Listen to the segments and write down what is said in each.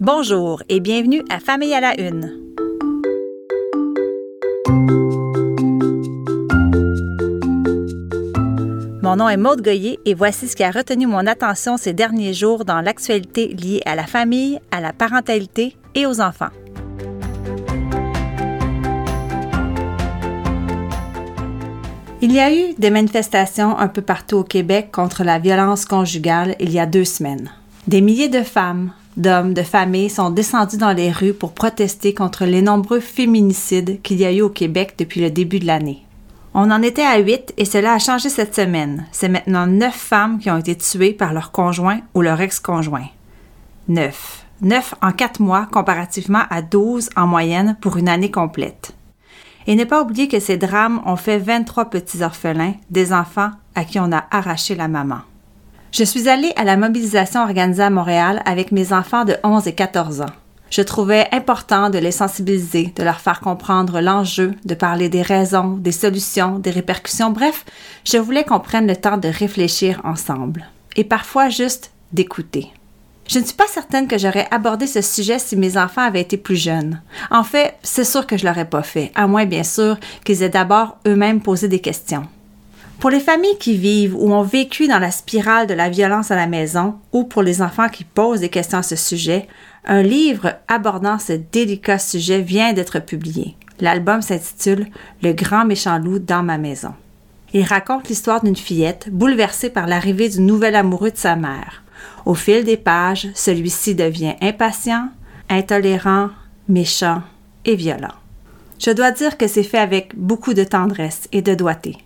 Bonjour et bienvenue à Famille à la Une. Mon nom est Maude Goyer et voici ce qui a retenu mon attention ces derniers jours dans l'actualité liée à la famille, à la parentalité et aux enfants. Il y a eu des manifestations un peu partout au Québec contre la violence conjugale il y a deux semaines. Des milliers de femmes, d'hommes, de familles sont descendus dans les rues pour protester contre les nombreux féminicides qu'il y a eu au Québec depuis le début de l'année. On en était à huit et cela a changé cette semaine. C'est maintenant neuf femmes qui ont été tuées par leur conjoint ou leur ex-conjoint. Neuf. Neuf en quatre mois comparativement à douze en moyenne pour une année complète. Et ne pas oublier que ces drames ont fait 23 petits orphelins, des enfants à qui on a arraché la maman. Je suis allée à la mobilisation organisée à Montréal avec mes enfants de 11 et 14 ans. Je trouvais important de les sensibiliser, de leur faire comprendre l'enjeu, de parler des raisons, des solutions, des répercussions, bref, je voulais qu'on prenne le temps de réfléchir ensemble. Et parfois juste d'écouter. Je ne suis pas certaine que j'aurais abordé ce sujet si mes enfants avaient été plus jeunes. En fait, c'est sûr que je l'aurais pas fait, à moins bien sûr qu'ils aient d'abord eux-mêmes posé des questions. Pour les familles qui vivent ou ont vécu dans la spirale de la violence à la maison, ou pour les enfants qui posent des questions à ce sujet, un livre abordant ce délicat sujet vient d'être publié. L'album s'intitule Le grand méchant loup dans ma maison. Il raconte l'histoire d'une fillette bouleversée par l'arrivée du nouvel amoureux de sa mère. Au fil des pages, celui-ci devient impatient, intolérant, méchant et violent. Je dois dire que c'est fait avec beaucoup de tendresse et de doigté.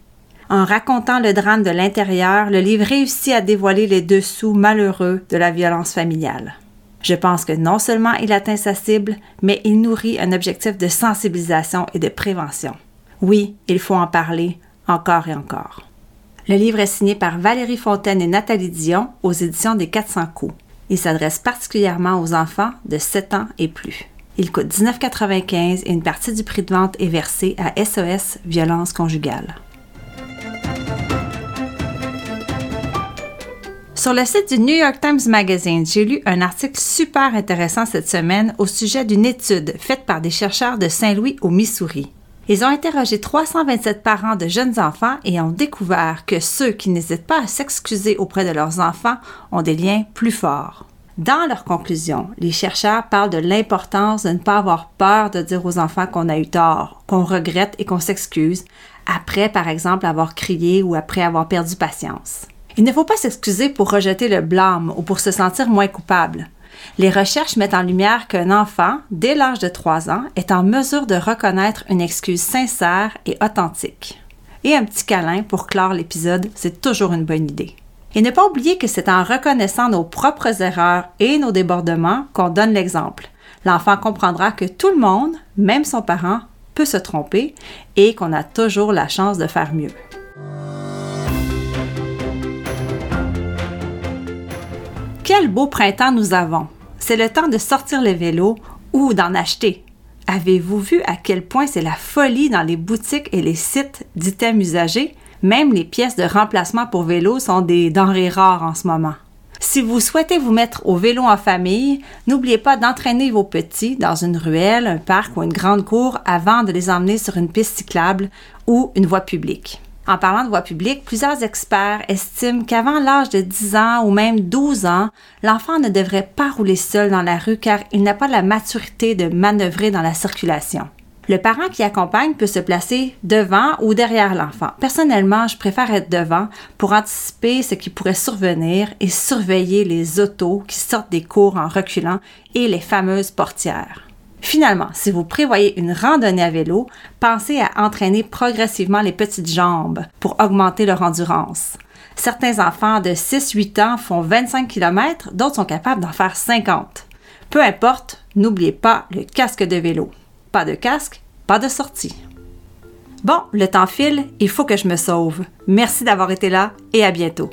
En racontant le drame de l'intérieur, le livre réussit à dévoiler les dessous malheureux de la violence familiale. Je pense que non seulement il atteint sa cible, mais il nourrit un objectif de sensibilisation et de prévention. Oui, il faut en parler encore et encore. Le livre est signé par Valérie Fontaine et Nathalie Dion aux éditions des 400 coups. Il s'adresse particulièrement aux enfants de 7 ans et plus. Il coûte 19,95 et une partie du prix de vente est versée à SOS Violence conjugale. Sur le site du New York Times Magazine, j'ai lu un article super intéressant cette semaine au sujet d'une étude faite par des chercheurs de Saint-Louis au Missouri. Ils ont interrogé 327 parents de jeunes enfants et ont découvert que ceux qui n'hésitent pas à s'excuser auprès de leurs enfants ont des liens plus forts. Dans leur conclusion, les chercheurs parlent de l'importance de ne pas avoir peur de dire aux enfants qu'on a eu tort, qu'on regrette et qu'on s'excuse, après par exemple avoir crié ou après avoir perdu patience. Il ne faut pas s'excuser pour rejeter le blâme ou pour se sentir moins coupable. Les recherches mettent en lumière qu'un enfant, dès l'âge de 3 ans, est en mesure de reconnaître une excuse sincère et authentique. Et un petit câlin pour clore l'épisode, c'est toujours une bonne idée. Et ne pas oublier que c'est en reconnaissant nos propres erreurs et nos débordements qu'on donne l'exemple. L'enfant comprendra que tout le monde, même son parent, peut se tromper et qu'on a toujours la chance de faire mieux. Quel beau printemps nous avons. C'est le temps de sortir le vélo ou d'en acheter. Avez-vous vu à quel point c'est la folie dans les boutiques et les sites d'items usagés? Même les pièces de remplacement pour vélo sont des denrées rares en ce moment. Si vous souhaitez vous mettre au vélo en famille, n'oubliez pas d'entraîner vos petits dans une ruelle, un parc ou une grande cour avant de les emmener sur une piste cyclable ou une voie publique. En parlant de voie publique, plusieurs experts estiment qu'avant l'âge de 10 ans ou même 12 ans, l'enfant ne devrait pas rouler seul dans la rue car il n'a pas la maturité de manœuvrer dans la circulation. Le parent qui accompagne peut se placer devant ou derrière l'enfant. Personnellement, je préfère être devant pour anticiper ce qui pourrait survenir et surveiller les autos qui sortent des cours en reculant et les fameuses portières. Finalement, si vous prévoyez une randonnée à vélo, pensez à entraîner progressivement les petites jambes pour augmenter leur endurance. Certains enfants de 6-8 ans font 25 km, d'autres sont capables d'en faire 50. Peu importe, n'oubliez pas le casque de vélo. Pas de casque, pas de sortie. Bon, le temps file, il faut que je me sauve. Merci d'avoir été là et à bientôt.